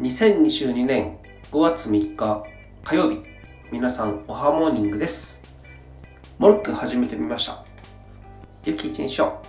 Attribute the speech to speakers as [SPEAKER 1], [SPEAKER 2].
[SPEAKER 1] 2022年5月3日火曜日皆さんおはモーニングです。モルック始めてみました。良き一日を